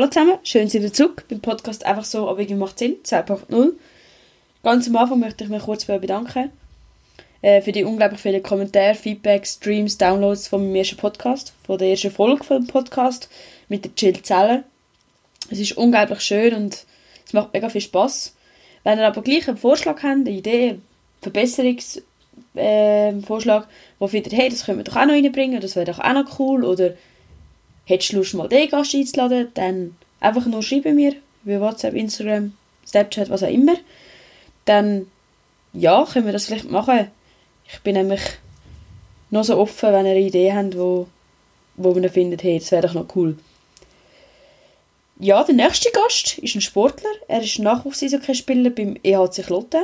Hallo zusammen, schön sind ihr zurück beim Podcast «Einfach so, aber irgendwie macht Sinn» 2.0. Ganz am Anfang möchte ich mich kurz bei euch bedanken äh, für die unglaublich vielen Kommentare, Feedbacks, Streams, Downloads von meinem ersten Podcast, von der ersten Folge vom Podcast mit der Jill Zeller. Es ist unglaublich schön und es macht mega viel Spaß. Wenn ihr aber gleich einen Vorschlag habt, eine Idee, einen Verbesserungsvorschlag, äh, Vorschlag, wo findet, hey, das können wir doch auch noch reinbringen, das wäre doch auch noch cool, oder hättest du Lust, mal den Gast einzuladen, dann einfach nur schreiben mir, über WhatsApp, Instagram, Snapchat, was auch immer. Dann, ja, können wir das vielleicht machen. Ich bin nämlich noch so offen, wenn ihr eine Idee habt, wo, wo man findet, hey, das wäre doch noch cool. Ja, der nächste Gast ist ein Sportler. Er ist Nachwuchs-Eishockey-Spieler beim EHC Kloten.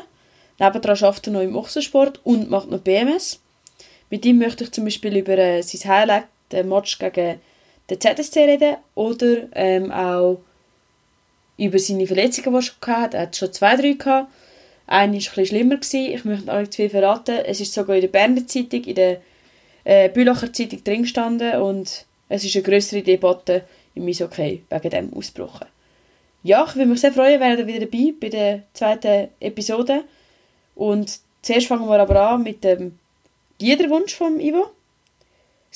Nebenan arbeitet er noch im Ochsensport und macht noch BMS. Mit ihm möchte ich zum Beispiel über äh, sein Highlight, den Match gegen den ZSC reden oder ähm, auch über seine Verletzungen, die er schon hatte. Er hat schon zwei, drei gehabt. Eine war etwas schlimmer. Gewesen. Ich möchte noch nicht zu viel verraten. Es ist sogar in der Berner Zeitung, in der äh, Bülacher Zeitung drin gestanden und es ist eine größere Debatte im Eishockey wegen dem ausgebrochen. Ja, ich würde mich sehr freuen, wäre ihr wieder dabei bei der zweiten Episode. Und zuerst fangen wir aber an mit dem Liederwunsch von Ivo.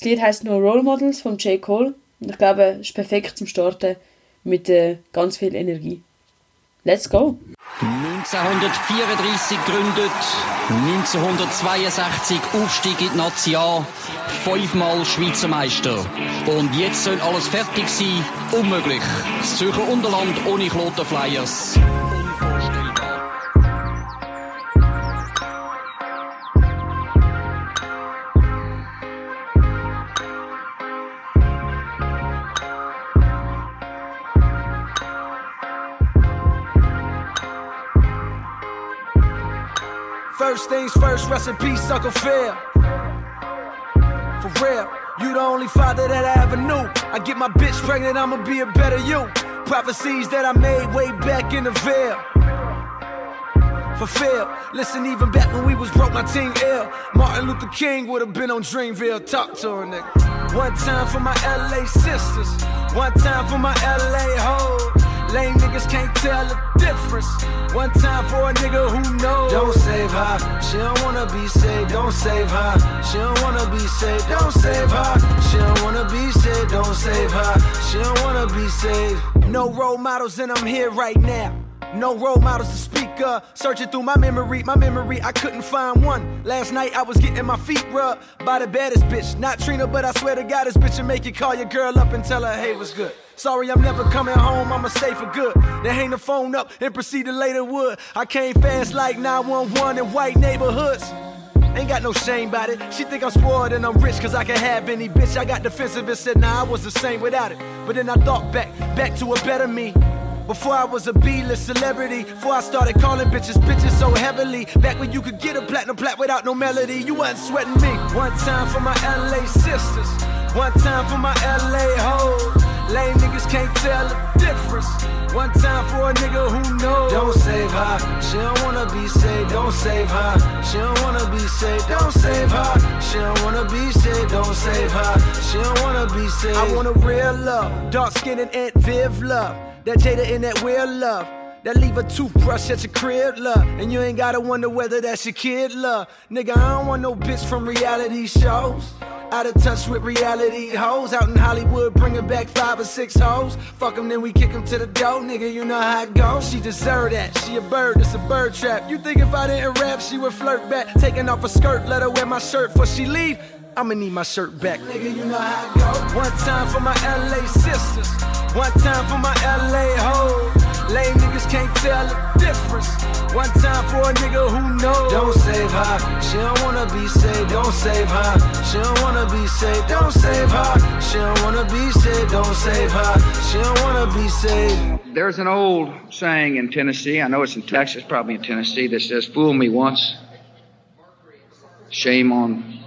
Das Lied heißt No Role Models von J. Cole. Und ich glaube, es ist perfekt zum Starten mit äh, ganz viel Energie. Let's go! 1934 gegründet, 1962 Aufstieg in die Nation, fünfmal Schweizer Meister. Und jetzt soll alles fertig sein? Unmöglich. Das Zürcher Unterland ohne Kloten Flyers. First things first, rest in peace, Uncle Phil. For real, you the only father that I ever knew. I get my bitch pregnant, I'ma be a better you. Prophecies that I made way back in the veil. Fulfill. Listen, even back when we was broke, my team ill. Martin Luther King would have been on Dreamville. Talk to her, nigga. One time for my LA sisters. One time for my LA hoes. Lame niggas can't tell the difference. One time for a nigga who knows. Don't save her. She don't wanna be saved. Don't save her. She don't wanna be saved. Don't save her. She don't wanna be saved. Don't save her. She don't wanna be saved. No role models, and I'm here right now. No role models to speak of. Searching through my memory, my memory, I couldn't find one. Last night I was getting my feet rubbed by the baddest bitch. Not Trina, but I swear to God, this bitch will make you call your girl up and tell her, hey, what's good. Sorry, I'm never coming home, I'ma stay for good. Then hang the phone up and proceed to later wood. I came fast like 911 in white neighborhoods. Ain't got no shame about it. She think I'm spoiled and I'm rich cause I can have any bitch. I got defensive and said, nah, I was the same without it. But then I thought back, back to a better me. Before I was a B-list celebrity, before I started calling bitches bitches so heavily. Back when you could get a platinum plat without no melody, you wasn't sweating me. One time for my LA sisters, one time for my LA hoes. Lame niggas can't tell the difference. One time for a nigga who knows. Don't save her, she don't wanna be saved. Don't save her, she don't wanna be saved. Don't save her, she don't wanna be saved. Don't save her, she don't wanna be saved. I want a real love, dark skin and Aunt Viv love. That Jada in that real love. That leave a toothbrush at your crib, love. And you ain't gotta wonder whether that's your kid, love. Nigga, I don't want no bitch from reality shows. Out of touch with reality hoes. Out in Hollywood, bringing back five or six hoes. Fuck them, then we kick them to the door, nigga. You know how it goes. She deserve that. She a bird, it's a bird trap. You think if I didn't rap, she would flirt back? Taking off her skirt, let her wear my shirt before she leave. I'ma need my shirt back. Nigga, you know how it goes. One time for my LA sisters. One time for my LA hoes. Lame niggas can't tell the difference. One time for a nigga who knows. Don't save her. She don't wanna be saved. Don't save her. She don't wanna be saved. Don't save her. She don't wanna be saved. Don't save her. She don't wanna be saved. There's an old saying in Tennessee, I know it's in Texas, probably in Tennessee, that says, Fool me once, shame on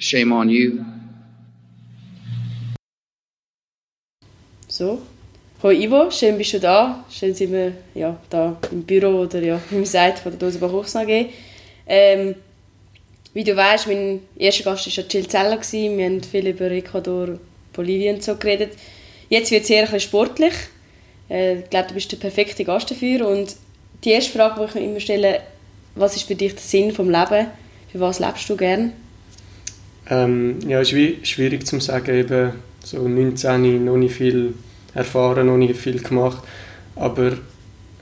shame on you. So. Hallo Ivo, schön bist du da. Schön sind wir ja, da im Büro oder ja, im Seit von der Dosenbach Hochsnag ähm, Wie du weißt, mein erster Gast war ja Jill Zeller. Wir haben viel über Ecuador, Bolivien und so geredet. Jetzt wird es eher ein bisschen sportlich. Äh, ich glaube, du bist der perfekte Gast dafür. Und die erste Frage, die ich mir immer stelle, was ist für dich der Sinn vom Leben? Für was lebst du gern? Ähm, ja, es ist wie schwierig zu sagen, eben so 19, noch nicht viel erfahren, noch nicht viel gemacht. Aber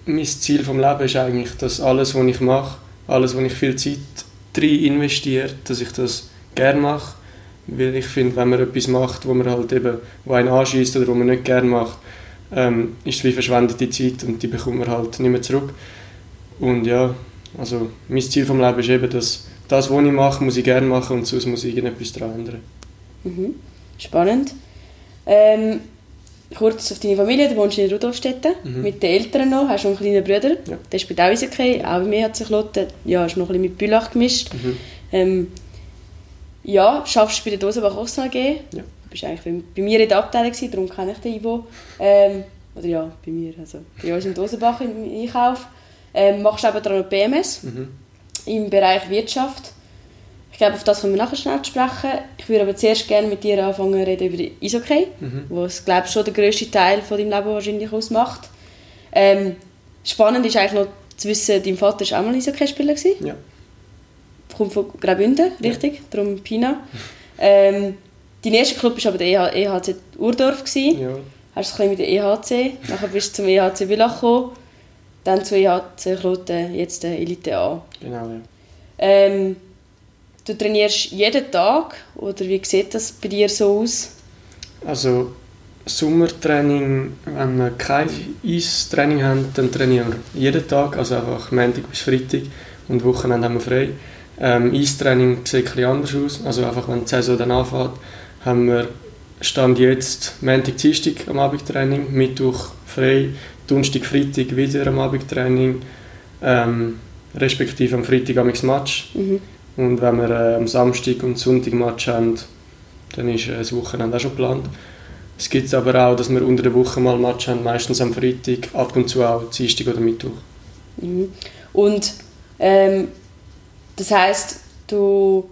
mein Ziel vom Leben ist eigentlich, dass alles, was ich mache, alles, wo ich viel Zeit drin investiere, dass ich das gerne mache. Weil ich finde, wenn man etwas macht, wo man halt eben, wo einen anschießt oder wo man nicht gerne macht, ähm, ist es wie verschwendete Zeit und die bekommt man halt nicht mehr zurück. Und ja, also mein Ziel vom Leben ist eben, dass das, was ich mache, muss ich gerne machen und sonst muss ich irgendetwas daran ändern. Mhm. Spannend. Ähm, kurz auf deine Familie, du wohnst in Rudolfstetten Mhm. mit den Eltern noch, hast noch einen kleinen Bruder, Ja. der spielt auch Eishockey, auch bei mir hat sich Lotte, ja, ist noch ein bisschen mit Bülach gemischt. Mhm. Ähm, ja, schaffst du bei der Dosenbach auch noch AG? Ja. Du bist eigentlich bei- bei mir in der Abteilung, gewesen, darum kenne ich den Ivo. Ähm, oder ja, bei mir, also bei uns im Dosenbach im Einkauf. Ähm, machst aber noch BMS Mhm. Im Bereich Wirtschaft. Ich glaube, auf das können wir nachher schnell sprechen. Ich würde aber zuerst gerne mit dir anfangen reden über die Eishockey, Mhm. wo es, glaube ich, schon der grösste Teil von deinem Leben wahrscheinlich ausmacht. Ähm, spannend ist eigentlich noch zu wissen, dein Vater war auch mal Eishockeyspieler. Ja. Kommt von Graubünden, richtig? Darum Pina. Ähm, dein erster Club war aber der EH EHC Urdorf. Gewesen. ja. Hast du ein bisschen mit der EHC, nachher bist du zum EHC Villach gekommen, dann zu EHC Kloten, jetzt der Elite A. Genau, ja. Ähm, du trainierst jeden Tag oder wie sieht das bei dir so aus? Also Sommertraining, wenn wir kein Eistraining haben, dann trainieren wir jeden Tag, also einfach Montag bis Freitag und Wochenende haben wir frei. Ähm, Eistraining sieht bisschen anders aus, also einfach wenn die Saison dann anfängt, haben wir Stand jetzt Montag, Dienstag am Abendtraining, Mittwoch frei, Donnerstag, Freitag wieder am Abendtraining, ähm, respektive am Freitag am Match. Mhm. Und wenn wir äh, am Samstag und Sonntag Match haben, dann ist äh, das Wochenende auch schon geplant. Es gibt aber auch, dass wir unter der Woche mal Match haben, meistens am Freitag, ab und zu auch Dienstag oder Mittwoch. Mhm. Und ähm, das heißt, du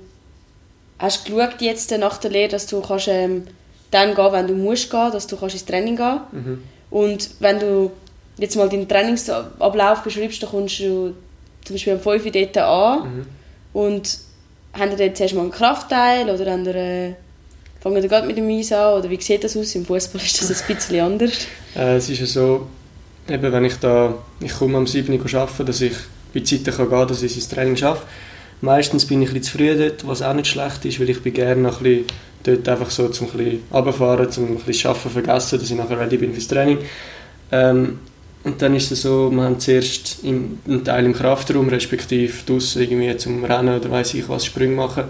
hast geschaut jetzt nach der Lehre, dass du kannst, ähm, dann gehen, wenn du musst gehen, dass du kannst ins Training gehen. Mhm. Und wenn du jetzt mal deinen Trainingsablauf beschreibst, dann kommst du zum Beispiel um 5 Uhr dort an Mhm. und haben ihr zuerst mal einen Kraftteil oder haben ihr, fangen ihr gerade mit dem Eis an oder wie sieht das aus? Im Fußball ist das ein bisschen anders. Äh, es ist ja so, eben wenn ich da, ich komme am 7 Uhr arbeiten, dass ich bei Zeiten kann gehen dass ich ins Training schaffe. Meistens bin ich ein bisschen zu früh dort, was auch nicht schlecht ist, weil ich bin gerne noch ein bisschen dort einfach so zum ein bisschen runterfahren, zum ein bisschen Arbeiten vergessen, dass ich nachher ready bin fürs Training. Ähm, und dann ist es so, wir haben zuerst im, einen Teil im Kraftraum, respektive draussen irgendwie zum Rennen oder weiß ich was, Sprünge machen.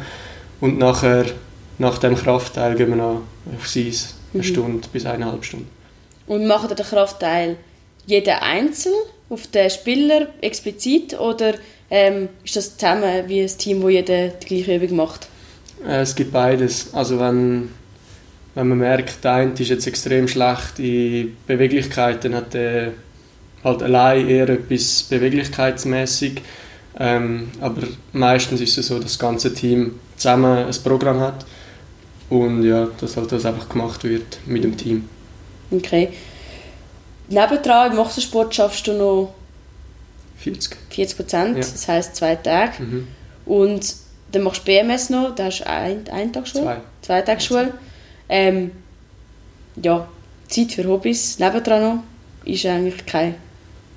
Und nachher, nach dem Kraftteil gehen wir noch aufs Eis, eine Mhm. Stunde bis eineinhalb Stunden. Und macht ihr den Kraftteil jeder einzeln auf den Spieler explizit oder ähm, ist das zusammen wie ein Team, wo jeder die gleiche Übung macht? Äh, Es gibt beides. Also wenn, wenn man merkt, der eine ist jetzt extrem schlecht in Beweglichkeit, dann hat er halt allein eher etwas beweglichkeitsmäßig. Ähm, aber meistens ist es so, dass das ganze Team zusammen ein Programm hat und ja, dass halt das einfach gemacht wird mit dem Team. Okay. Nebendran im Wassersport schaffst du noch 40. 40 Prozent, Ja. das heisst zwei Tage. Mhm. Und dann machst du BMS noch, da hast du ein, einen Tag Schule, Zwei. zwei Tage Schule. Ähm, ja, Zeit für Hobbys, nebendran noch, ist eigentlich kein,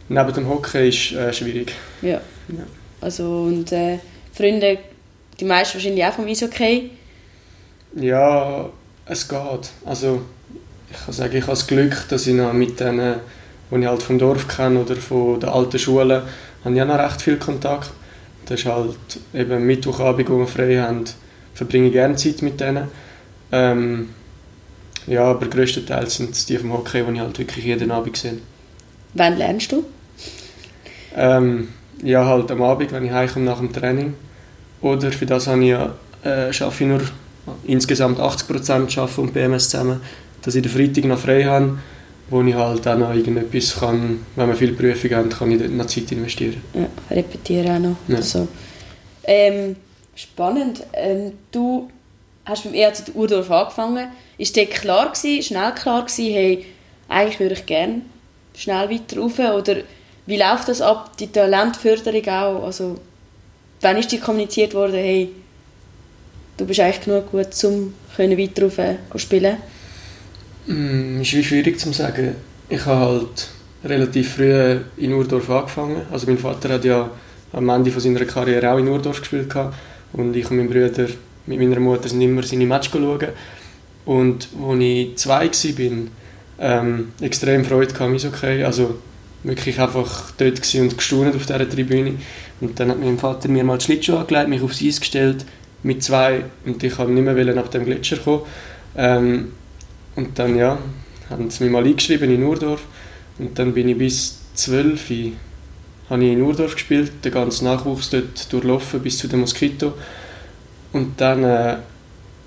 Neben dem Hockey ist äh, schwierig. ja. Ja. Also und äh, Freunde, die meisten wahrscheinlich auch vom Eishockey. Ja, es geht. Also ich kann sagen, ich habe das Glück, dass ich noch mit denen, die ich halt vom Dorf kenne oder von der alten Schule, habe ich auch noch recht viel Kontakt. Das ist halt eben Mittwochabend, wo wir frei haben, verbringe ich gerne Zeit mit denen. Ähm, ja, aber größtenteils sind es die vom Hockey, die ich halt wirklich jeden Abend sehe. Wann lernst du? Ähm, ja, halt am Abend, wenn ich heimkomme nach dem Training. Oder für das habe ich ja, äh, schaffe ich nur insgesamt 80% arbeite und BMS zusammen, dass ich den Freitag noch frei habe, wo ich halt auch noch irgendetwas kann, wenn wir viele Prüfungen haben, kann ich dort noch Zeit investieren. Ja, repetieren auch noch. Ja. Also, ähm, spannend. Ähm, du hast beim EAZ Urdorf angefangen. Ist dir klar gewesen, schnell klar gewesen, hey, eigentlich würde ich gerne schnell weiter rauf? Oder wie läuft das ab, die Talentförderung auch? Also, wann ist dir kommuniziert worden, hey, du bist eigentlich genug gut, um weiter rauf zu spielen? Mm, ist wie schwierig zu sagen. Ich habe halt relativ früh in Urdorf angefangen. Also mein Vater hat ja am Ende von seiner Karriere auch in Urdorf gespielt und ich und mein Bruder mit meiner Mutter sind immer seine Matches schauen. Und als ich zwei war, ähm, extrem Freude gehabt, okay. Also wirklich einfach dort und gestaunt auf dieser Tribüne. Und dann hat mein Vater mir mal die Schlittschuhe angelegt, mich aufs Eis gestellt mit zwei und ich wollte nicht mehr nach dem Gletscher kommen. Ähm, und dann ja, haben sie mich mal eingeschrieben in Urdorf und dann bin ich bis 12 habe ich in Urdorf gespielt, den ganzen Nachwuchs dort durchlaufen bis zu den Moskito. Und dann, äh,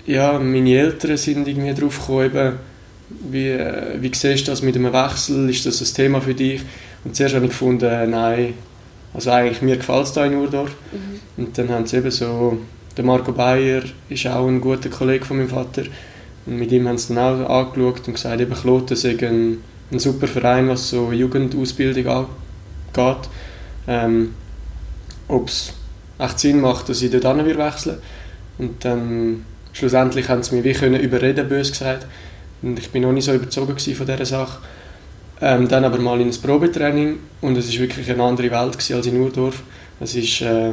ja, meine Eltern sind irgendwie drauf gekommen, wie, äh, wie siehst du das mit einem Wechsel, ist das ein Thema für dich? Und zuerst habe ich gefunden, äh, nein, also eigentlich mir gefällt es da in Urdorf. Mhm. Und dann haben sie eben so, der Marco Bayer ist auch ein guter Kollege von meinem Vater, und mit ihm haben sie dann auch angeschaut und gesagt, eben Kloten sei ein, ein super Verein, was so Jugendausbildung angeht. Ähm, Ob es echt Sinn macht, dass ich dort wechseln Und dann schlussendlich haben sie mich wie können überreden, bös gesagt. Und ich bin noch nicht so überzogen von dieser Sache. Ähm, dann aber mal in ein Probetraining und es war wirklich eine andere Welt als in Urdorf. Es ist, äh,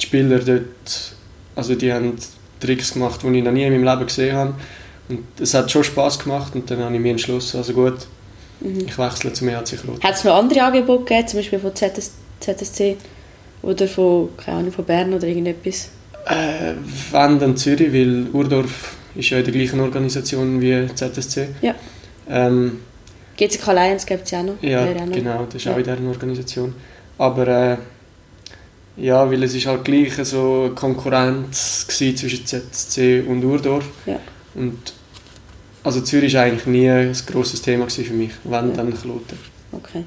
die Spieler dort, also die haben Tricks gemacht, die ich noch nie in meinem Leben gesehen habe. Und es hat schon Spaß gemacht und dann habe ich mir entschlossen, also gut, mhm. ich wechsle zum EHC Kloten. Hat es noch andere Angebote gegeben, zum Beispiel von ZS, ZSC oder von, keine Ahnung, von Bern oder irgendetwas? Äh, wenn dann Zürich, weil Urdorf ist ja in der gleichen Organisation wie ZSC. Ja. Ähm, GCK Alliance gibt es ja auch noch. Ja, auch noch. genau, das ist ja. auch in dieser Organisation. Aber äh, ja, weil es ist halt gleich so Konkurrenz zwischen ZSC und Urdorf. Ja. Und also Zürich war eigentlich nie ein grosses Thema für mich, wenn ja. dann Kloten. Okay.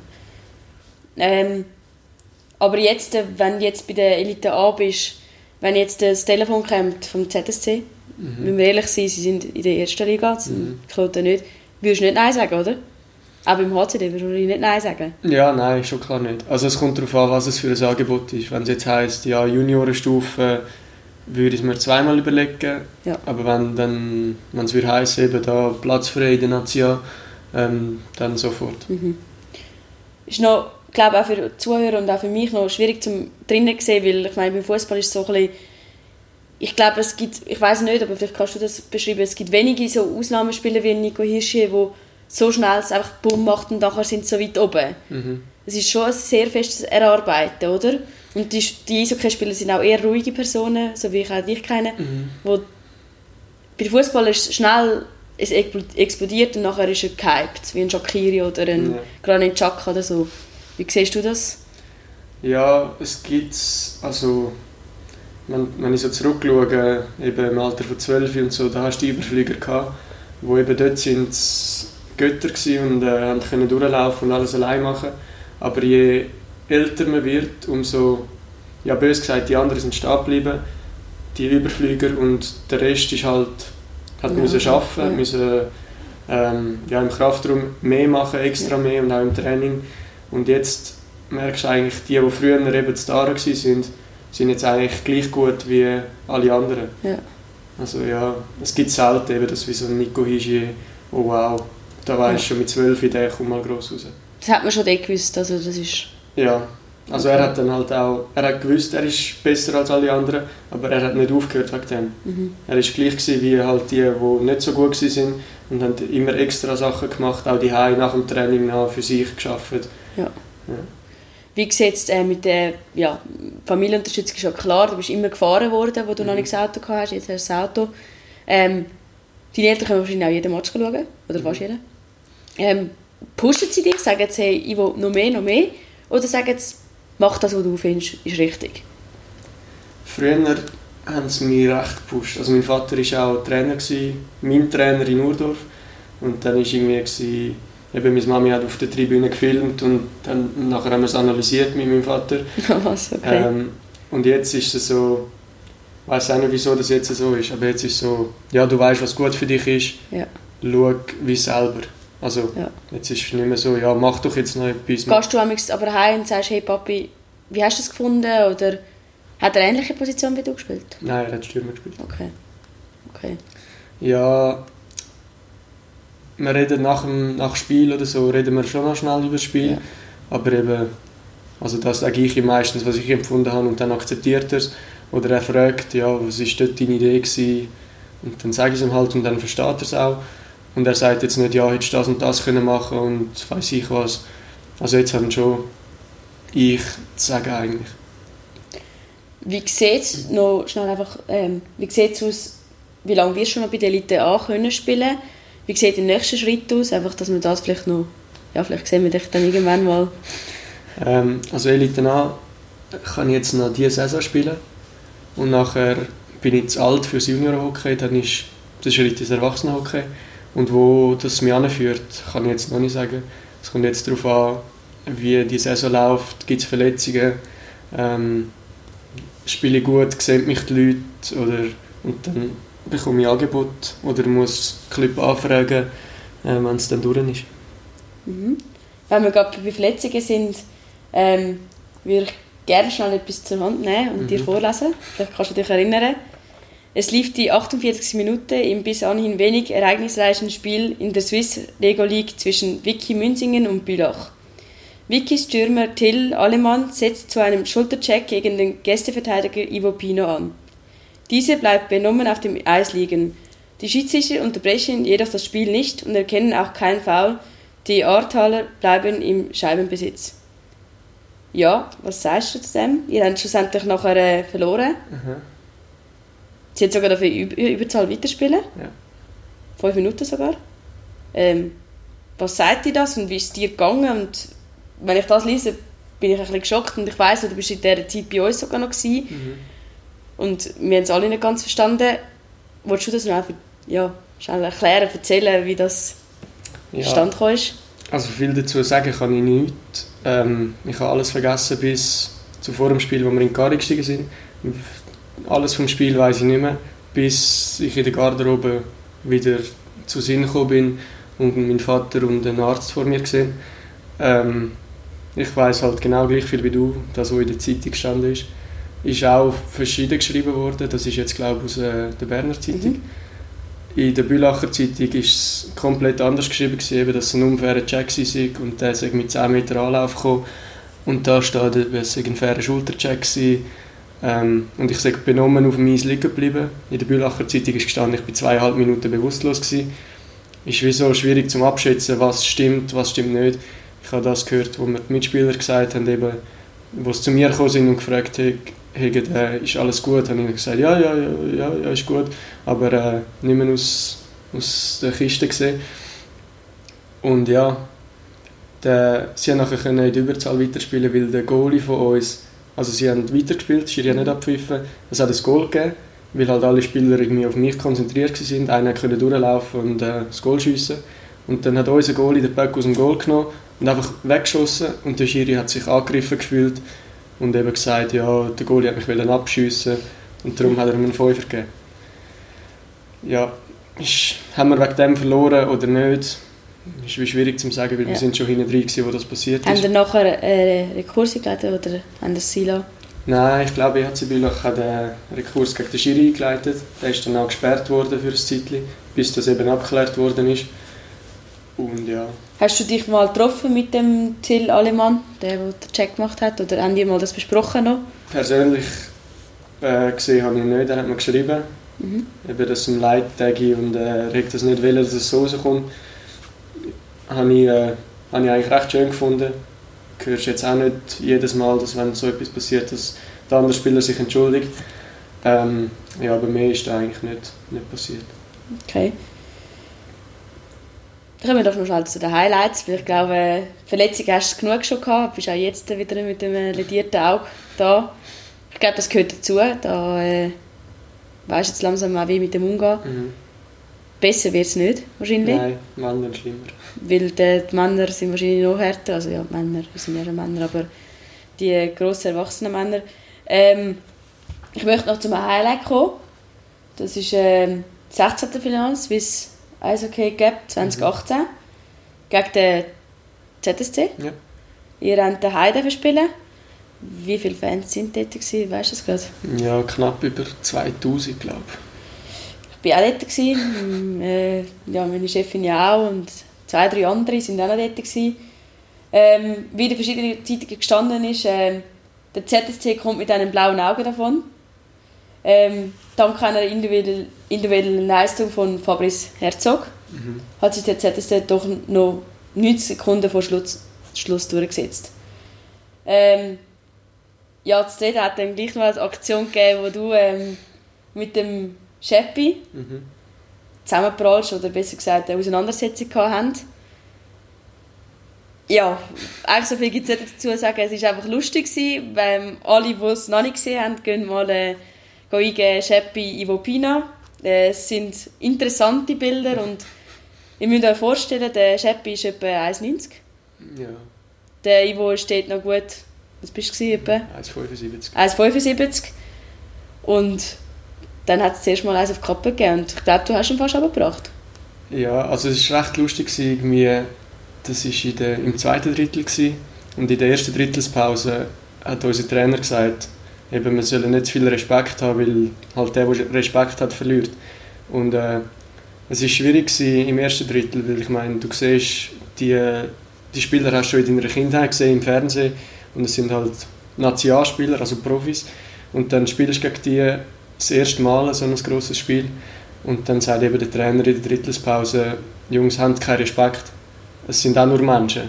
Ähm, aber jetzt, äh, wenn du jetzt bei der Elite A bist, wenn jetzt das Telefon kommt vom ZSC, mhm. wenn wir ehrlich sind, sie sind in der ersten Liga, mhm. Kloten nicht, würdest du nicht Nein sagen, oder? Auch beim HCD würdest du nicht Nein sagen? Ja, nein, schon klar nicht. Also es kommt darauf an, was es für ein Angebot ist. Wenn es jetzt heisst, ja, Juniorenstufe würde ich mir zweimal überlegen. Ja. Aber wenn dann, wenn es heißen eben da Platz frei in der Nation, ähm, dann sofort. Mhm. Ist noch, glaube auch für Zuhörer und auch für mich noch schwierig zum drinnen sehen, weil ich meine, beim Fußball ist es so ein bisschen, ich glaube, es gibt, ich weiß nicht, aber vielleicht kannst du das beschreiben, es gibt wenige so Ausnahmespieler wie Nico Hirschi, wo so schnell es einfach bumm macht und nachher sind sie so weit oben. Mhm. Es ist schon ein sehr festes Erarbeiten, oder? Und die, die Eishockey-Spieler sind auch eher ruhige Personen, so wie ich auch dich kenne. Mhm. Wo bei Fußball ist schnell es explodiert und nachher ist er gehypt, wie ein Shakiri oder ein ja. Granit Xhaka oder so. Wie siehst du das? Ja, es gibt also wenn, wenn ich so zurückschaue, eben im Alter von 12 und so, da hast du die Überflieger gehabt, wo eben dort sind Götter und äh, können durchlaufen und alles allein machen. Aber je älter man wird, umso, ja bös gesagt, die anderen sind stehen geblieben, die Überflüger und der Rest ist halt, hat ja. müssen arbeiten, ja. müssen ähm, ja, im Kraftraum mehr machen, extra mehr und auch im Training. Und jetzt merkst du eigentlich, die, die früher eben Star waren, sind, jetzt eigentlich gleich gut wie alle anderen. Ja. Also ja, es gibt selten eben, dass wie so ein Nico Hischi, oh wow, da weißt du schon mit zwölf, der kommt mal gross raus. Das hat man schon gewusst, also das ist... Ja, also okay. er hat dann halt auch, er hat gewusst, er ist besser als alle anderen, aber er hat nicht aufgehört wegen dem. Mhm. Er war gleich gewesen wie halt die, die nicht so gut waren und haben immer extra Sachen gemacht, auch die nach dem Training noch für sich geschafft. Ja. ja. Wie sieht äh, mit der ja, Familienunterstützung schon klar, du bist immer gefahren worden, wo du mhm. noch nicht das Auto gehabt hast, jetzt hast du das Auto. Ähm, deine Eltern können wahrscheinlich auch jeden Match schauen, oder fast mhm. jeden. Ähm, pushen sie dich, sagen sie, hey, ich will noch mehr, noch mehr? Oder sagen sie, mach das, was du findest, ist richtig? Früher haben sie mich recht gepusht. Also mein Vater war auch Trainer, gewesen, mein Trainer in Urdorf. Und dann war irgendwie, eben meine Mami hat auf der Tribüne gefilmt und dann nachher haben wir es analysiert mit meinem Vater. Was, okay. Ähm, und jetzt ist es so, weiß auch nicht, wieso das jetzt so ist, aber jetzt ist es so, ja, du weißt, was gut für dich ist, Ja. schau wie selber. Also, Ja. jetzt ist es nicht mehr so, ja, mach doch jetzt noch etwas. Gehst du aber heim und sagst, hey Papi, wie hast du es gefunden? Oder hat er ähnliche Position wie du gespielt? Nein, er hat Stürmer gespielt. Okay. Okay. Ja, wir reden nach dem, nach dem Spiel oder so, reden wir schon noch schnell über das Spiel, Ja. aber eben, also das sage ich meistens, was ich empfunden habe und dann akzeptiert er es. Oder er fragt, ja, was ist dort deine Idee gewesen? Und dann sage ich es ihm halt und dann versteht er es auch. Und er sagt jetzt nicht, ja, hättest du das und das können machen und weiß ich was. Also jetzt haben schon ich zu sagen eigentlich. Wie sieht es noch schnell einfach, ähm, wie sieht's aus, wie lange wirst du noch bei der Elite A können spielen? Wie sieht der nächste Schritt aus? Einfach, dass wir das vielleicht noch, ja, vielleicht sehen wir dich dann irgendwann mal. Ähm, also Elite A kann ich jetzt noch diese Saison spielen. Und nachher bin ich zu alt fürs Junior-Hockey, dann ist der Schritt ins Erwachsenen-Hockey. Und wo das mich anführt, kann ich jetzt noch nicht sagen. Es kommt jetzt darauf an, wie die Saison läuft, gibt es Verletzungen, ähm, spiele ich gut, sehen mich die Leute? Oder, und dann bekomme ich Angebot oder muss Club anfragen, äh, wenn es dann durch ist. Mhm. Wenn wir gerade bei Verletzungen sind, ähm, würde ich gerne schnell etwas zur Hand nehmen und dir vorlesen. Vielleicht kannst du dich erinnern. Es lief die 48. Minute im bis anhin wenig ereignisreichen Spiel in der Swiss Lego League zwischen Vicky Münzingen und Bülach. Vickys Stürmer Till Alemann setzt zu einem Schultercheck gegen den Gästeverteidiger Ivo Pino an. Dieser bleibt benommen auf dem Eis liegen. Die Schiedsrichter unterbrechen jedoch das Spiel nicht und erkennen auch keinen Foul. Die Ahrtaler bleiben im Scheibenbesitz. Ja, was sagst du zu dem? Ihr habt schlussendlich nachher äh, verloren. Sie hat sogar dafür Üb Überzahl weiterspielen. Ja. Fünf Minuten sogar. Ähm, was sagt dir das und wie ist es dir gegangen? Und wenn ich das lese, bin ich ein bisschen geschockt und ich weiss, du bist in dieser Zeit bei uns sogar noch gewesen. Und wir haben es alle nicht ganz verstanden. Wolltest du das noch einfach ja, schnell erklären, erzählen, wie das Ja. stand ist? Also viel dazu sagen kann ich nicht. Ähm, ich habe alles vergessen bis zu vor dem Spiel, wo wir in die Garde gestiegen sind. Alles vom Spiel weiß ich nicht mehr, bis ich in der Garderobe wieder zu Sinn gekommen bin und meinen Vater und einen Arzt vor mir gesehen. Ähm, ich weiß halt genau gleich viel wie du, das, was in der Zeitung gestanden ist. Ist auch verschieden geschrieben worden. Das ist jetzt glaube ich aus äh, der Berner Zeitung. In der Bülacher Zeitung war es komplett anders geschrieben, gewesen, dass es ein unfairer Check sei und der sei mit 10 Meter Anlauf gekommen. Und da steht, eben, es sei ein fairer Schultercheck gewesen. Ähm, und ich sei benommen auf dem Eis liegen geblieben. In der Bülacher Zeitung ist gestanden, ich bin zweieinhalb Minuten bewusstlos gewesen. Ist wie so schwierig zum Abschätzen, was stimmt, was stimmt nicht. Ich habe das gehört, wo mir die Mitspieler gesagt haben, eben, wo sie zu mir gekommen sind und gefragt haben, haben, äh, ist alles gut? Habe ich gesagt, ja, ja, ja, ja, ist gut. Aber äh, nicht mehr aus, aus der Kiste gesehen. Und ja, der, sie haben nachher können in der Überzahl weiterspielen, weil der Goalie von uns, also sie haben weitergespielt, Schiri hat nicht abpfiffen, es hat ein Goal gegeben, weil halt alle Spieler irgendwie auf mich konzentriert waren. Einer konnte durchlaufen und äh, das Goal schiessen. Und dann hat unser Goalie den Böck aus dem Goal genommen und einfach weggeschossen und der Schiri hat sich angegriffen gefühlt und eben gesagt, ja, der Goalie hat mich wollen abschiessen und darum hat er ihm einen Fünfer gegeben. Ja, ist, haben wir wegen dem verloren oder nicht? Ist wie schwierig zu sagen, weil Ja. wir sind schon hinten drin gewesen, wo das passiert Haben ist. ihr nachher äh, Rekurse geleitet oder haben das Silo? Nein, ich glaube, EHC Bülach hat einen Rekurs gegen den Schiri eingeleitet. Der ist dann auch gesperrt worden für ein Zeitchen, bis das eben abgeklärt worden ist. Und ja, Hast du dich mal getroffen mit dem Till Alemann, der, der den Check gemacht hat? Oder haben die mal das besprochen noch? persönlich äh, gesehen habe ich ihn nicht. Er hat mir geschrieben, Mhm. eben, dass es ihm leid täte und äh, er hätte das nicht wollen, dass es so rauskommt. Habe ich, äh, habe ich eigentlich recht schön gefunden. Du hörst jetzt auch nicht jedes Mal, dass wenn so etwas passiert, dass der andere Spieler sich entschuldigt. Ähm, ja, bei mir ist das eigentlich nicht, nicht passiert. Okay. Dann kommen wir doch noch schnell zu den Highlights, weil ich glaube, äh, Verletzungen hast du genug schon gehabt. Du bist auch jetzt wieder mit dem äh, ledierten Auge da. Ich glaube, das gehört dazu. Da äh, weißt jetzt langsam auch, wie mit dem umgehen. Mhm. Besser wird es nicht, wahrscheinlich. Nein, Männer schlimmer. Weil die, die Männer sind wahrscheinlich noch härter. Also ja, die Männer, wir sind ja Männer, aber die grossen erwachsenen Männer. Ähm, ich möchte noch zum Highlight kommen. Das ist ähm, das 16. Finale Swiss Eishockey Gap 2018 gegen den ZSC. Ja. Ihr habt daheim dürfen spielen. Wie viele Fans sind dort? Gewesen? Weißt du das gerade? Ja, knapp über 2000, glaube Ich war auch dort. Gewesen. äh, ja, meine Chefin ja auch und zwei, drei andere sind auch noch dort. Gewesen. Ähm, wie in verschiedenen Zeitungen gestanden ist, ähm, der ZSC kommt mit einem blauen Auge davon. Ähm, dank einer individuellen, Leistung von Fabrice Herzog hat sich der ZSC doch noch 90 Sekunden vor Schluss, Schluss durchgesetzt. Ähm, ja, das Reden hat dann gleich noch eine Aktion gegeben, wo du ähm, mit dem Scheppi Mhm. zusammenprallst oder besser gesagt eine Auseinandersetzung gehabt haben. Ja, eigentlich so viel gibt es nicht dazu zu sagen. Es war einfach lustig. Gewesen, weil alle, die es noch nicht gesehen haben, gehen mal äh, eingeben, Scheppi Ivo Pina. Äh, es sind interessante Bilder und ihr müsst euch vorstellen, der Scheppi ist etwa 1,90. Ja, Der Ivo steht noch gut, was bist du etwa? 1,75. 1,75. Und dann hat es zuerst mal eins auf die Kappe gegeben und ich glaube, du hast ihn fast abgebracht. Ja, also es war recht lustig, irgendwie, das war der, im zweiten Drittel gewesen, und in der ersten Drittelspause hat unser Trainer gesagt, eben, wir sollen nicht zu viel Respekt haben, weil halt der, der Respekt hat, verliert. Und äh, es war schwierig im ersten Drittel, weil ich meine, du siehst, die, die Spieler hast du schon in deiner Kindheit gesehen im Fernsehen und es sind halt Nationalspieler, also Profis und dann spielst du gegen die das erste Mal so ein grosses Spiel und dann sagt eben der Trainer in der Drittelspause, Jungs, habt keinen Respekt, es sind auch nur Menschen.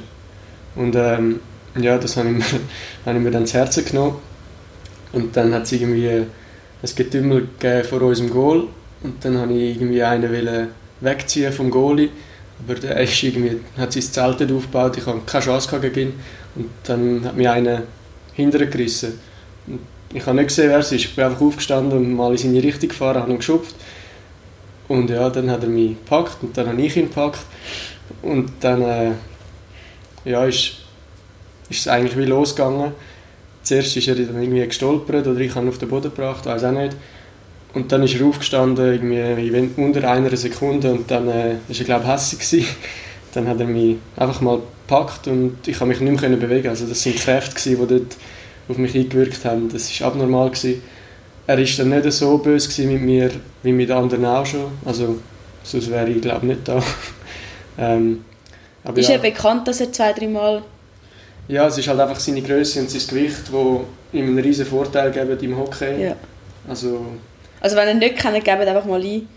Und ähm, ja, das habe ich, mir, habe ich mir dann zu Herzen genommen. Und dann hat es irgendwie ein Getümmel vor unserem Goal. Und dann habe ich irgendwie einen wegziehen vom Goalie. Aber der ist irgendwie, hat sein Zelt dort aufgebaut, ich hatte keine Chance gegen ihn. Und dann hat mich einer hinterher gerissen. Und ich habe nicht gesehen, wer es ist. Ich bin einfach aufgestanden und mal in seine Richtung gefahren, habe ihn geschupft. Und ja, dann hat er mich gepackt und dann habe ich ihn gepackt. Und dann äh, ja, ist, ist es eigentlich wie losgegangen. Zuerst ist er dann irgendwie gestolpert oder ich habe ihn auf den Boden gebracht, weiß auch nicht. Und dann ist er aufgestanden, irgendwie unter einer Sekunde und dann äh, ist er glaube ich hässig gewesen. Dann hat er mich einfach mal gepackt und ich habe mich nicht mehr bewegen. Also das sind Kräfte gewesen, die dort auf mich eingewirkt haben. Das war abnormal gewesen. Er war dann nicht so böse mit mir wie mit anderen auch schon. Also sonst wäre ich glaube nicht da. ähm, Ist ja. ja bekannt, dass er zwei, dreimal. Ja, es ist halt einfach seine Größe und sein Gewicht, wo ihm einen riesen Vorteil geben im Hockey. Ja. Also, Also, wenn ihr ihn nicht kennt, gebt einfach mal ein.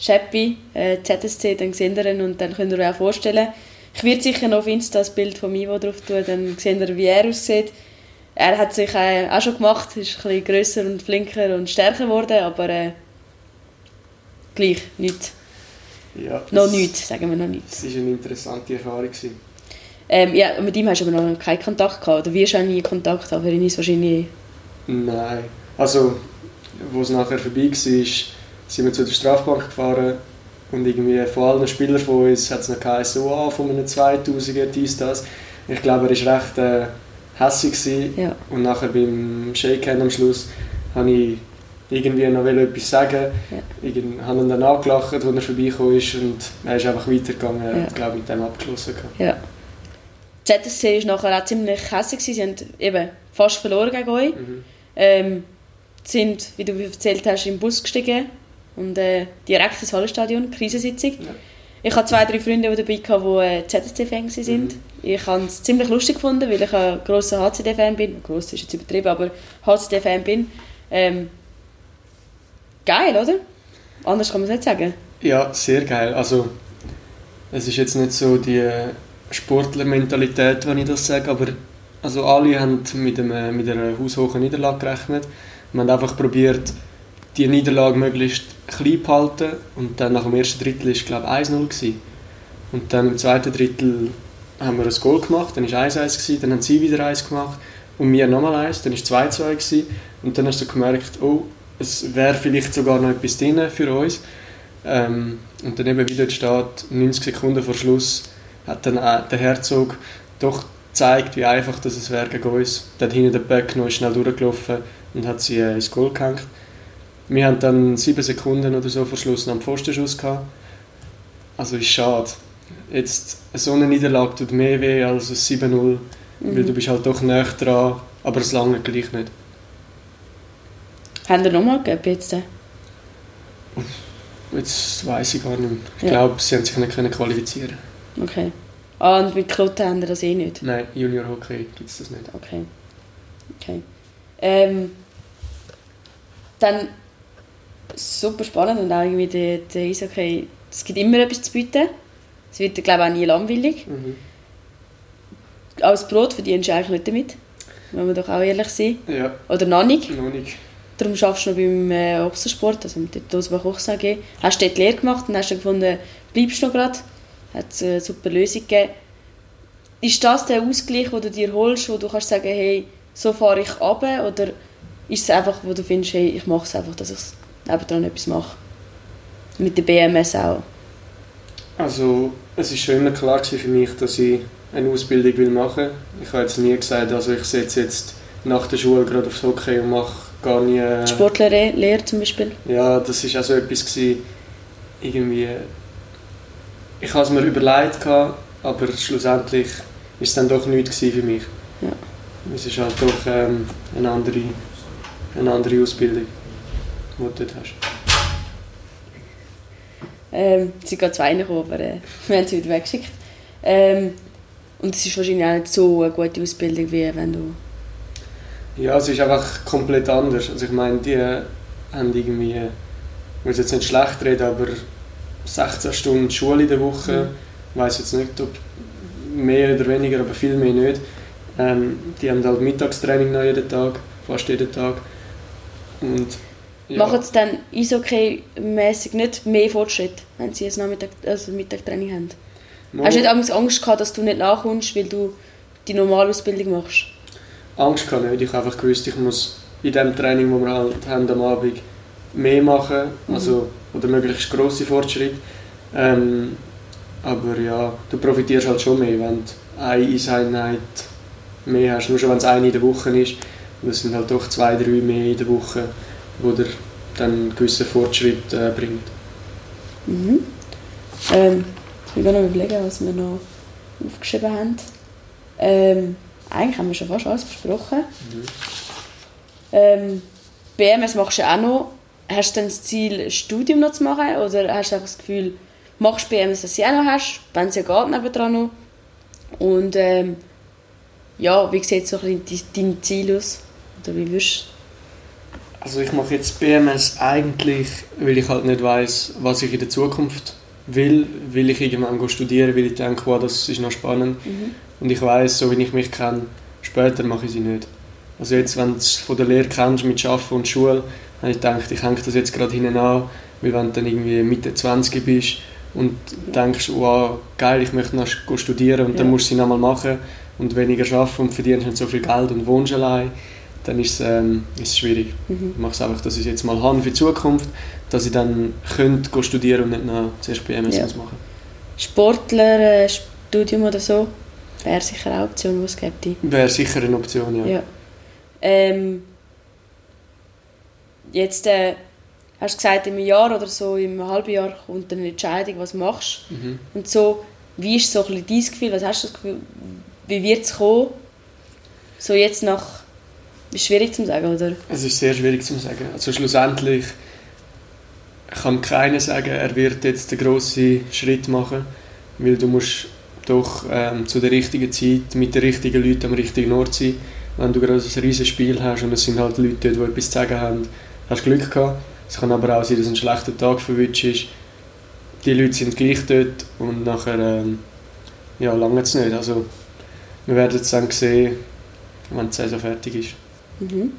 Scheppi, äh, ZSC, dann seht ihr ihn und dann könnt ihr euch auch vorstellen. Ich werde sicher noch auf Insta das Bild von Ivo drauf tun, dann seht ihr, wie er aussieht. Er hat sich äh, auch schon gemacht, ist ein bisschen grösser und flinker und stärker geworden, aber äh, gleich, nicht. ja. Noch es- nicht, sagen wir noch nicht. Es war eine interessante Erfahrung. Gewesen. Ähm, ja, mit ihm hast du aber noch keinen Kontakt gehabt, oder wirst du auch nie Kontakt haben, ihn ist wahrscheinlich... Nein. Also, wo es nachher vorbei war, sind wir zu der Strafbank gefahren und irgendwie von allen Spielern von uns hat es noch geheißen, ah, von einem 2000er, dies, das. Ich glaube, er war recht äh, hässig. Ja. Und nachher beim Shakehands am Schluss habe ich irgendwie noch etwas sagen. Ja. Ich habe ihn dann angelacht, als er vorbeigekommen ist und er ist einfach weitergegangen. Er Ja. hat, glaube ich, mit dem abgeschlossen. gehabt. Ja. Die ZSC war nachher auch ziemlich hässlich. Sie haben eben fast verloren gegen euch. Mhm. Ähm, sind, wie du erzählt hast, im Bus gestiegen und äh, direkt ins Hallenstadion, Krisensitzung. Ja. Ich hatte zwei, drei Freunde dabei, die äh, ZSC-Fans sind. Ich habe es ziemlich lustig gefunden, weil ich ein grosser HCD-Fan bin. Gross ist jetzt übertrieben, aber HCD-Fan bin. Ähm, geil, oder? Anders kann man es nicht sagen. Ja, sehr geil. Also, es ist jetzt nicht so die Sportlermentalität, wenn ich das sage, aber also alle haben mit, einem, mit einer haushohen Niederlage gerechnet. Wir haben einfach probiert, die Niederlage möglichst klein zu halten und dann nach dem ersten Drittel war es glaube ich 1-0 gewesen. Und dann im zweiten Drittel haben wir ein Goal gemacht, dann war es 1-1, gewesen, dann haben sie wieder eins gemacht und wir nochmal eins, dann war es 2-2 gewesen. und dann hast du gemerkt, oh, es wäre vielleicht sogar noch etwas drin für uns. Ähm, und dann eben, wie dort steht, 90 Sekunden vor Schluss, hat dann der Herzog doch gezeigt, wie einfach das es wäre gegen uns. Dann hinten der Böck noch schnell durchgelaufen und hat sie äh, ins Goal gehängt. Wir haben dann sieben Sekunden oder so vor Schluss noch einen Pfostenschuss gehabt. Also ist schade. Jetzt, so eine Niederlage tut mehr weh als ein 7-0, weil du bist halt doch näher dran, aber es lange gleich nicht. Haben wir nochmal gegeben jetzt? Jetzt weiß ich gar nicht mehr. Ich Ja. glaube, sie haben sich nicht können qualifizieren Okay. Ah, und mit Kloten haben wir das eh nicht? Nein, Junior Hockey gibt es das nicht. Okay. Okay. Ähm, dann super spannend und auch irgendwie der, der Eishockey, es gibt immer etwas zu bieten. Es wird, glaube ich, auch nie langweilig. Mhm. Das Brot verdienst du eigentlich nicht damit. Wenn wir doch auch ehrlich sein. Ja, Oder noch nicht. noch nicht. Darum schaffst du noch beim äh, Ochsensport, also mit der Dosenbach Ochsen AG. Hast dort die Lehre gemacht und hast dann gefunden, bleibst du noch gerade. Hat es eine super Lösung gegeben. Ist das der Ausgleich, den du dir holst, wo du kannst sagen, hey, so fahre ich runter? Oder ist es einfach, wo du findest, hey, ich mache es einfach, dass ich nebendran etwas mache? Mit der BMS auch. Also, es war schon immer klar für mich, dass ich eine Ausbildung will machen will. Ich habe jetzt nie gesagt, also ich setze jetzt nach der Schule gerade aufs Hockey und mache gar nie... Äh, Sportlerlehre zum Beispiel. Ja, das war auch so etwas, gewesen, irgendwie... Ich habe es mir überlegt, aber schlussendlich war es dann doch nichts für mich. Ja. Es ist halt doch ähm, eine, andere, eine andere Ausbildung, die du dort hast. Ähm, es sind gerade zwei reingekommen, aber äh, wir haben sie wieder weggeschickt. Ähm, und es ist wahrscheinlich auch nicht so eine gute Ausbildung, wie wenn du... Ja, es ist einfach komplett anders. Also ich meine, die haben irgendwie, ich will jetzt nicht schlecht reden, aber 16 Stunden Schule in der Woche. Ich weiß jetzt nicht, ob mehr oder weniger, aber viel mehr nicht. Ähm, die haben halt Mittagstraining noch jeden Tag, fast jeden Tag. Und ja, Machen sie dann Eishockey-mässig nicht mehr Fortschritt, wenn sie ein Nachmittag, also Mittagtraining haben? mal- Hast du nicht Angst, gehabt, dass du nicht nachkommst, weil du die normale Ausbildung machst? Angst gehabt nicht. Ich habe einfach gewusst, ich muss in dem Training, das wir halt haben am Abend, mehr machen, also, oder möglichst grosse Fortschritte. Ähm, aber ja, du profitierst halt schon mehr, wenn du eine Eiseinheit mehr hast. Nur schon, wenn es eine in der Woche ist. Und es sind halt doch zwei, drei mehr in der Woche, wo dir dann einen gewissen Fortschritt äh, bringt. Mhm. Ähm, ich will noch überlegen, was wir noch aufgeschrieben haben. Ähm, eigentlich haben wir schon fast alles besprochen. Ähm, BMS machst du auch noch. Hast du dann das Ziel, ein Studium noch zu machen? Oder hast du einfach das Gefühl, machst BMS, dass du auch noch hast, wenn es ja geht, nebendran noch? Und ähm, ja, wie sieht so ein bisschen dein Ziel aus? Oder wie würdest Also ich mache jetzt BMS eigentlich, weil ich halt nicht weiß, was ich in der Zukunft will. Will ich irgendwann studieren, weil ich denke, wow, das ist noch spannend. Und ich weiß, so wie ich mich kenne, später mache ich sie nicht. Also jetzt, wenn du es von der Lehre kennst mit Arbeiten und Schule, habe ich gedacht, ich hänge das jetzt gerade hinten an, weil wenn du dann irgendwie Mitte 20 bist und denkst, wow, geil, ich möchte noch studieren und dann Ja. musst du sie nochmal machen und weniger arbeiten und verdienst nicht so viel Geld und wohnst allein, dann ist es, ähm, ist es schwierig. Mhm. Ich mache es einfach, dass ich es jetzt mal habe für die Zukunft, dass ich dann könnte studieren und nicht noch zuerst BMS Ja. machen Sportler, äh, Studium oder so? Wäre sicher eine Option, die es gibt. Wäre sicher eine Option, ja. Ja. Ähm, jetzt äh, hast du gesagt, im Jahr oder so, im halben Jahr kommt eine Entscheidung, was machst Mhm. Und so, wie ist so ein bisschen dein Gefühl? Was hast du das Gefühl, wie wird es kommen? So jetzt nach... Ist schwierig zu sagen, oder? Es ist sehr schwierig zu sagen. Also schlussendlich kann keiner sagen, er wird jetzt den grossen Schritt machen, weil du musst doch ähm, zu der richtigen Zeit mit den richtigen Leuten am richtigen Ort sein. Wenn du gerade ein riesiges Spiel hast und es sind halt Leute dort, die etwas zu sagen haben, hast Glück gehabt. Es kann aber auch sein, dass ein schlechter Tag verwünscht ist. Die Leute sind gleich dort und nachher ähm, ja, lange es nicht. Also wir werden es dann sehen, wenn die Saison fertig ist. Mhm.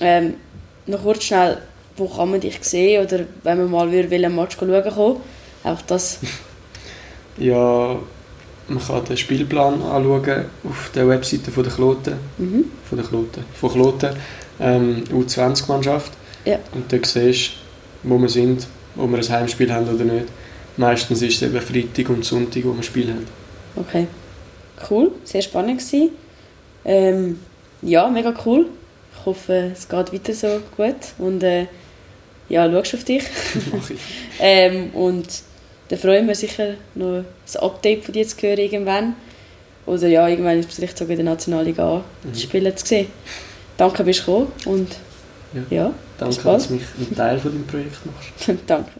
Ähm, noch kurz schnell, wo kann man dich sehen? Oder wenn man mal will, will ein Match schauen kommen? Einfach das... Ja, man kann den Spielplan anschauen auf der Webseite von der Kloten, Mhm. von der Kloten, von Kloten, ähm, U20-Mannschaft. Ja. Und dort siehst du, wo wir sind, ob wir ein Heimspiel haben oder nicht. Meistens ist es eben Freitag und Sonntag, wo wir Spiel haben. Okay. cool, sehr spannend gewesen. Ähm, ja, mega cool. Ich hoffe, es geht weiter so gut und äh, ja, schaust auf dich. Ähm, und dann freuen wir sicher noch ein Update von dir zu hören irgendwann. Oder ja, irgendwann ist vielleicht sogar in der Nationalliga A die Spiele zu sehen. Danke, bist du gekommen und Ja. ja, Danke, dass du mich ein Teil von deinem Projekt machst. Danke.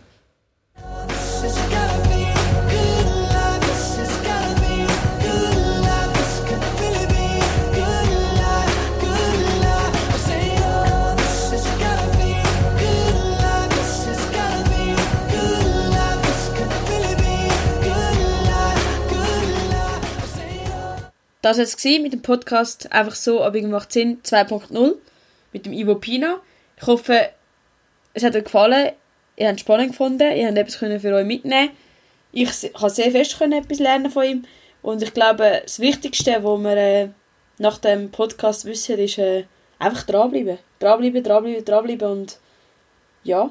Das war es mit dem Podcast einfach so, aber irgendwie macht Sinn 2.0 mit dem Ivo Pina. Ich hoffe, es hat euch gefallen, ihr habt es spannend gefunden, ihr habt etwas für euch mitnehmen Ich habe sehr fest etwas lernen von ihm. Und ich glaube, das Wichtigste, was wir äh, nach dem Podcast wissen, ist äh, einfach dranbleiben. Dranbleiben, dranbleiben, dranbleiben und ja,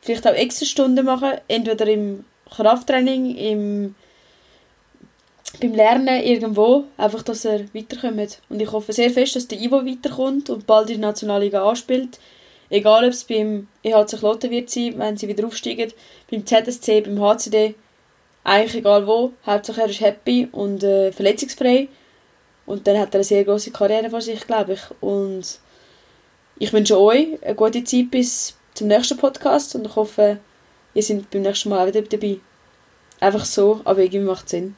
vielleicht auch extra Stunden machen, entweder im Krafttraining, im beim Lernen irgendwo, einfach, dass er weiterkommt. Und ich hoffe sehr fest, dass der Ivo weiterkommt und bald in der Nationalliga anspielt. Egal, ob es beim EHC Kloten wird sein, wenn sie wieder aufsteigen, beim ZSC, beim HCD, eigentlich egal wo. Hauptsache er ist happy und äh, verletzungsfrei. Und dann hat er eine sehr große Karriere vor sich, glaube ich. Und ich wünsche euch eine gute Zeit bis zum nächsten Podcast und ich hoffe, ihr seid beim nächsten Mal auch wieder dabei. Einfach so, aber irgendwie macht Sinn.